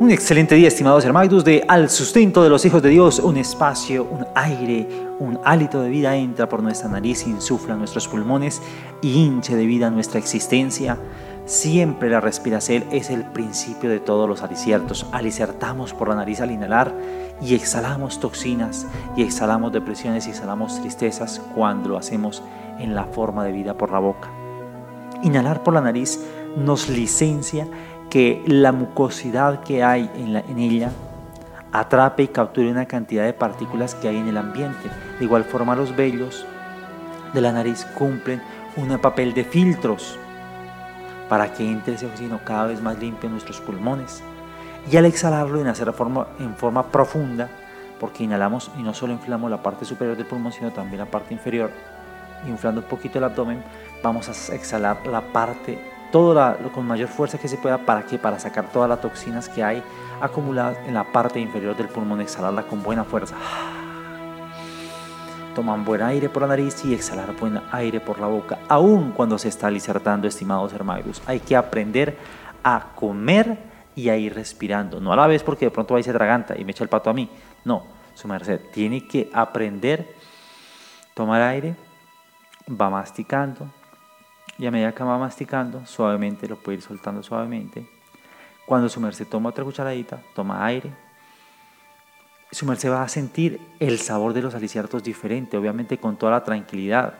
Un excelente día, estimados hermanos, de Al Sustento de los Hijos de Dios, un espacio, un aire, un hálito de vida entra por nuestra nariz, insufla nuestros pulmones y hinche de vida nuestra existencia. Siempre la respiración es el principio de todos los aliciertos. Alicertamos por la nariz al inhalar y exhalamos toxinas y exhalamos depresiones y exhalamos tristezas cuando lo hacemos en la forma de vida por la boca. Inhalar por la nariz nos licencia que la mucosidad que hay en, ella atrape y capture una cantidad de partículas que hay en el ambiente. De igual forma los vellos de la nariz cumplen un papel de filtros para que entre ese oxígeno cada vez más limpio en nuestros pulmones. Y al exhalarlo en hacer forma, en forma profunda, porque inhalamos y no solo inflamos la parte superior del pulmón, sino también la parte inferior, inflando un poquito el abdomen, vamos a exhalar la parte todo con mayor fuerza que se pueda. ¿Para qué? Para sacar todas las toxinas que hay acumuladas en la parte inferior del pulmón, exhalarla con buena fuerza. Toman buen aire por la nariz y exhalar buen aire por la boca, aun cuando se está licertando, estimados hermanos. Hay que aprender a comer y a ir respirando. No a la vez porque de pronto y se traganta y me echa el pato a mí. No, su merced tiene que aprender, tomar aire, va masticando, y a medida que va masticando, suavemente lo puede ir soltando suavemente. Cuando su toma otra cucharadita, toma aire, su merced va a sentir el sabor de los aliciertos diferente, obviamente con toda la tranquilidad.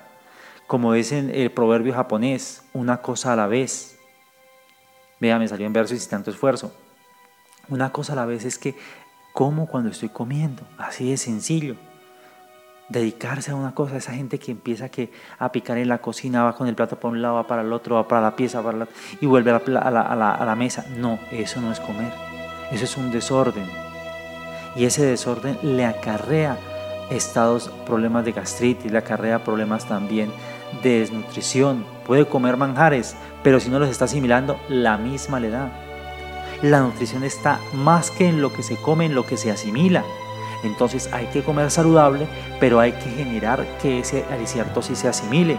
Como dice el proverbio japonés, una cosa a la vez. Vea, me salió en verso y sin tanto esfuerzo. Una cosa a la vez es que como cuando estoy comiendo, así de sencillo dedicarse a una cosa, esa gente que empieza que a picar en la cocina, va con el plato para un lado, va para el otro, va para la pieza, para la, y vuelve a la, la mesa. No, eso no es comer, eso es un desorden. Y ese desorden le acarrea estados, problemas de gastritis, le acarrea problemas también de desnutrición. Puede comer manjares, pero si no los está asimilando, la misma le da. La nutrición está más que en lo que se come, en lo que se asimila. Entonces hay que comer saludable, pero hay que generar que ese alicierto sí se asimile.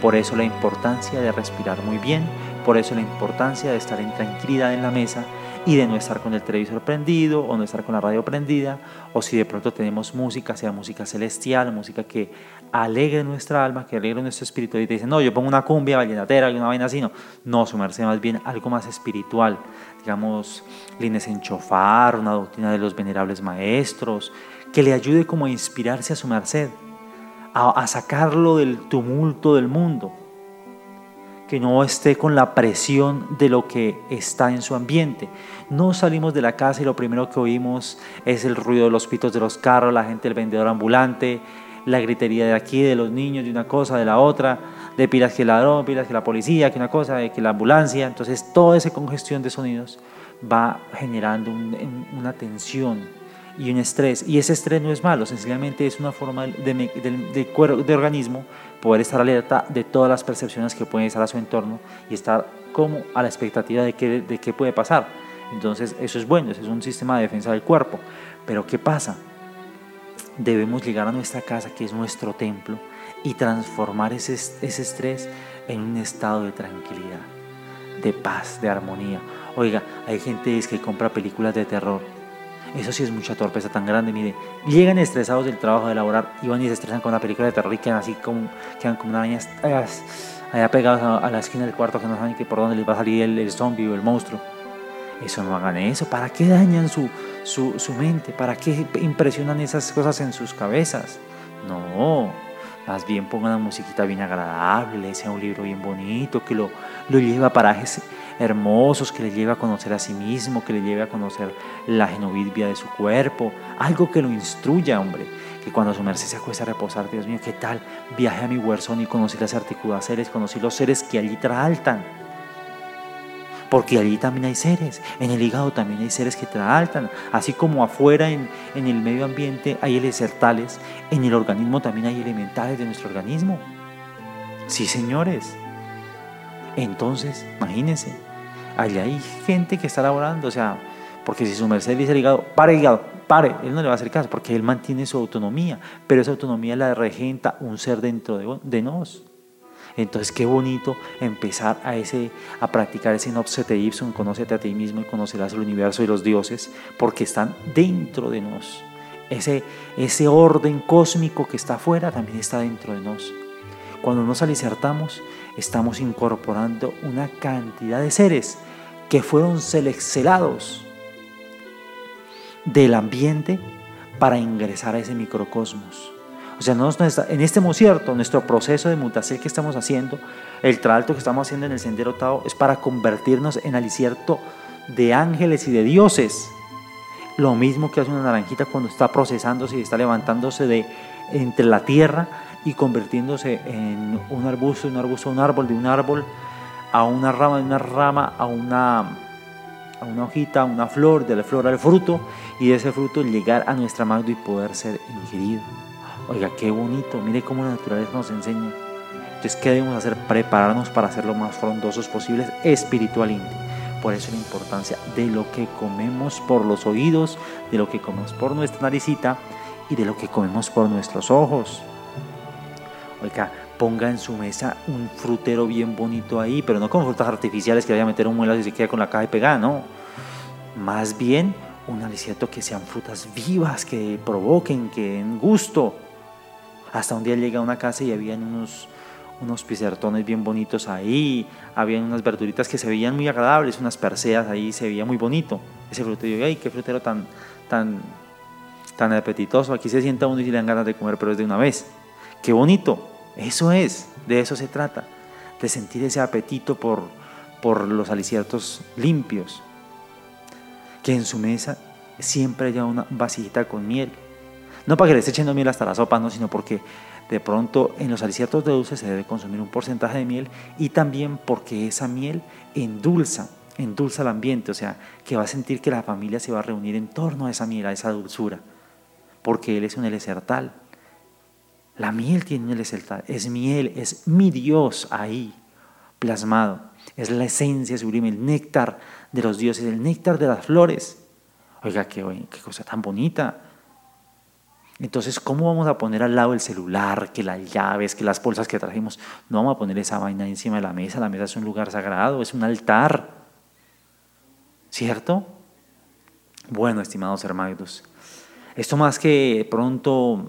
Por eso la importancia de respirar muy bien, por eso la importancia de estar en tranquilidad en la mesa y de no estar con el televisor prendido o no estar con la radio prendida o si de pronto tenemos música, sea música celestial, música que alegre nuestra alma, que alegre nuestro espíritu y te dicen, no, yo pongo una cumbia vallenatera, una vaina así, no, no, sumarse más bien algo más espiritual, digamos, líneas en chofar, una doctrina de los venerables maestros, que le ayude como a inspirarse a su merced, a sacarlo del tumulto del mundo, que no esté con la presión de lo que está en su ambiente. No salimos de la casa y lo primero que oímos es el ruido de los pitos de los carros, la gente, el vendedor ambulante, la gritería de aquí, de los niños, de una cosa, de la otra, de pilas que el ladrón, pilas que la policía, que una cosa, de que la ambulancia. Entonces, toda esa congestión de sonidos va generando una tensión y un estrés. Y ese estrés no es malo, sencillamente es una forma de, de, de, organismo poder estar alerta de todas las percepciones que pueden estar a su entorno y estar como a la expectativa de qué, de qué puede pasar. Entonces, eso es bueno, eso es un sistema de defensa del cuerpo. Pero ¿qué pasa? Debemos llegar a nuestra casa, que es nuestro templo, y transformar ese, ese estrés en un estado de tranquilidad, de paz, de armonía. Oiga, hay gente que compra películas de terror. Eso sí es mucha torpeza tan grande. Mire, llegan estresados del trabajo de elaborar y van y se estresan con una película de terror y quedan así como, quedan como una araña allá pegados a, la esquina del cuarto que no saben que por dónde les va a salir el, el zombie o el monstruo. Eso no hagan eso. ¿Para qué dañan su, su, su mente? ¿Para qué impresionan esas cosas en sus cabezas? No, más bien pongan una musiquita bien agradable, le sea un libro bien bonito, que lo, lo lleve a parajes hermosos, que le lleve a conocer a sí mismo, que le lleve a conocer la genovidvia de su cuerpo, algo que lo instruya, hombre, que cuando su merced se acuesta a reposar, Dios mío, ¿qué tal? Viaje a mi huerzón y conocí las seres, conocí los seres que allí traaltan porque allí también hay seres, en el hígado también hay seres que traaltan, así como afuera en, en el medio ambiente hay elementales, en el organismo también hay elementales de nuestro organismo. Sí, señores. Entonces, imagínense, allí hay gente que está laborando, o sea, porque si su merced dice el hígado, pare hígado, pare, él no le va a hacer caso, porque él mantiene su autonomía, pero esa autonomía la regenta un ser dentro de, de nos. Entonces, qué bonito empezar a, ese, a practicar ese Nopsete Ipsum, conócete a ti mismo y conocerás el universo y los dioses, porque están dentro de nos. Ese, ese orden cósmico que está afuera también está dentro de nos. Cuando nos alicertamos, estamos incorporando una cantidad de seres que fueron seleccionados del ambiente para ingresar a ese microcosmos. O sea, en este cierto, nuestro proceso de mutación que estamos haciendo, el tralto que estamos haciendo en el sendero Tao, es para convertirnos en alicierto de ángeles y de dioses. Lo mismo que hace una naranjita cuando está procesándose y está levantándose de entre la tierra y convirtiéndose en un arbusto, un arbusto, un árbol, de un árbol a una rama, de una rama a una, a una hojita, a una flor, de la flor al fruto y de ese fruto llegar a nuestra mano y poder ser ingerido. Oiga, qué bonito, mire cómo la naturaleza nos enseña. Entonces, ¿qué debemos hacer? Prepararnos para ser lo más frondosos posibles espiritualmente. Por eso la importancia de lo que comemos por los oídos, de lo que comemos por nuestra naricita y de lo que comemos por nuestros ojos. Oiga, ponga en su mesa un frutero bien bonito ahí, pero no con frutas artificiales que vaya a meter un muelo y se queda con la caja y pegada, no. Más bien un alicierto que sean frutas vivas, que provoquen, que den gusto. Hasta un día llega a una casa y habían unos, unos pisertones bien bonitos ahí, habían unas verduritas que se veían muy agradables, unas perseas ahí, se veía muy bonito. Ese frutero, ay, qué frutero tan, tan, tan apetitoso. Aquí se sienta uno y se le dan ganas de comer, pero es de una vez. Qué bonito. Eso es, de eso se trata, de sentir ese apetito por, por los aliciertos limpios. Que en su mesa siempre haya una vasijita con miel no para que le esté echando miel hasta la sopa, no, sino porque de pronto en los aliciertos de dulce se debe consumir un porcentaje de miel y también porque esa miel endulza, endulza el ambiente, o sea, que va a sentir que la familia se va a reunir en torno a esa miel, a esa dulzura, porque él es un elesertal. La miel tiene un elesertal, es miel, es mi Dios ahí plasmado, es la esencia sublime, el néctar de los dioses, el néctar de las flores. Oiga, qué, qué cosa tan bonita. Entonces, ¿cómo vamos a poner al lado el celular, que las llaves, que las bolsas que trajimos? No vamos a poner esa vaina encima de la mesa. La mesa es un lugar sagrado, es un altar. ¿Cierto? Bueno, estimados hermanos, esto más que pronto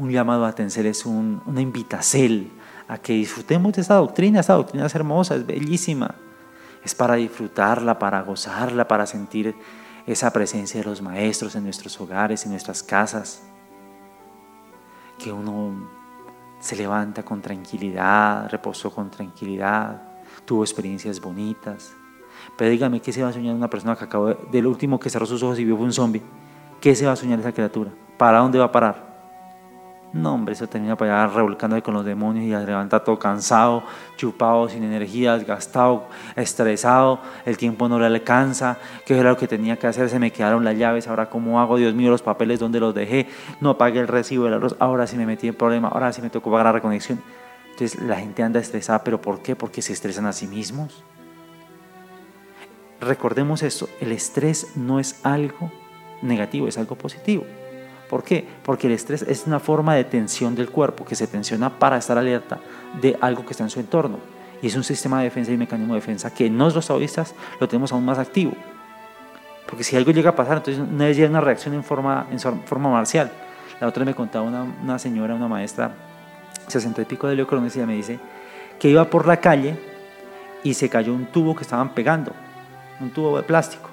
un llamado a atención es una invitación a que disfrutemos de esa doctrina. Esa doctrina es hermosa, es bellísima. Es para disfrutarla, para gozarla, para sentir esa presencia de los maestros en nuestros hogares, en nuestras casas que uno se levanta con tranquilidad, reposó con tranquilidad, tuvo experiencias bonitas. Pero dígame, ¿qué se va a soñar una persona que acabó de, del último que cerró sus ojos y vio fue un zombie? ¿Qué se va a soñar esa criatura? ¿Para dónde va a parar? No, hombre, eso termina para allá revolcándose con los demonios y se levanta todo cansado, chupado, sin energía, desgastado, estresado, el tiempo no le alcanza, qué era lo que tenía que hacer, se me quedaron las llaves, ahora cómo hago, Dios mío, los papeles, ¿dónde los dejé? No pagué el recibo de la luz, ahora sí me metí en problema, ahora sí me tocó pagar la reconexión. Entonces la gente anda estresada, ¿pero por qué? Porque se estresan a sí mismos. Recordemos esto, el estrés no es algo negativo, es algo positivo. ¿Por qué? Porque el estrés es una forma de tensión del cuerpo que se tensiona para estar alerta de algo que está en su entorno. Y es un sistema de defensa y mecanismo de defensa que nosotros taoístas lo tenemos aún más activo. Porque si algo llega a pasar, entonces una vez llega una reacción en forma, en forma marcial. La otra me contaba una, una señora, una maestra, 60 y pico de y me dice que iba por la calle y se cayó un tubo que estaban pegando, un tubo de plástico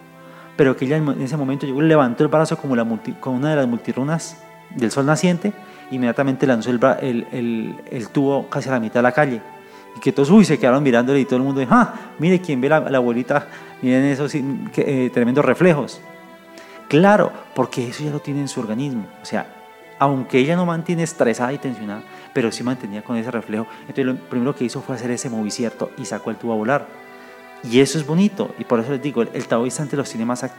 pero que ella en ese momento llegó, levantó el brazo como, la como una de las multirunas del sol naciente, inmediatamente lanzó el, tubo casi a la mitad de la calle. Y que todos uy, se quedaron mirándole y todo el mundo dijo, ah, mire quién ve la, la abuelita, miren esos eh, tremendos reflejos. Claro, porque eso ya lo tiene en su organismo. O sea, aunque ella no mantiene estresada y tensionada, pero sí mantenía con ese reflejo. Entonces lo primero que hizo fue hacer ese movimiento y sacó el tubo a volar. Y eso es bonito, y por eso les digo, el, taoísta ante los tiene más activos.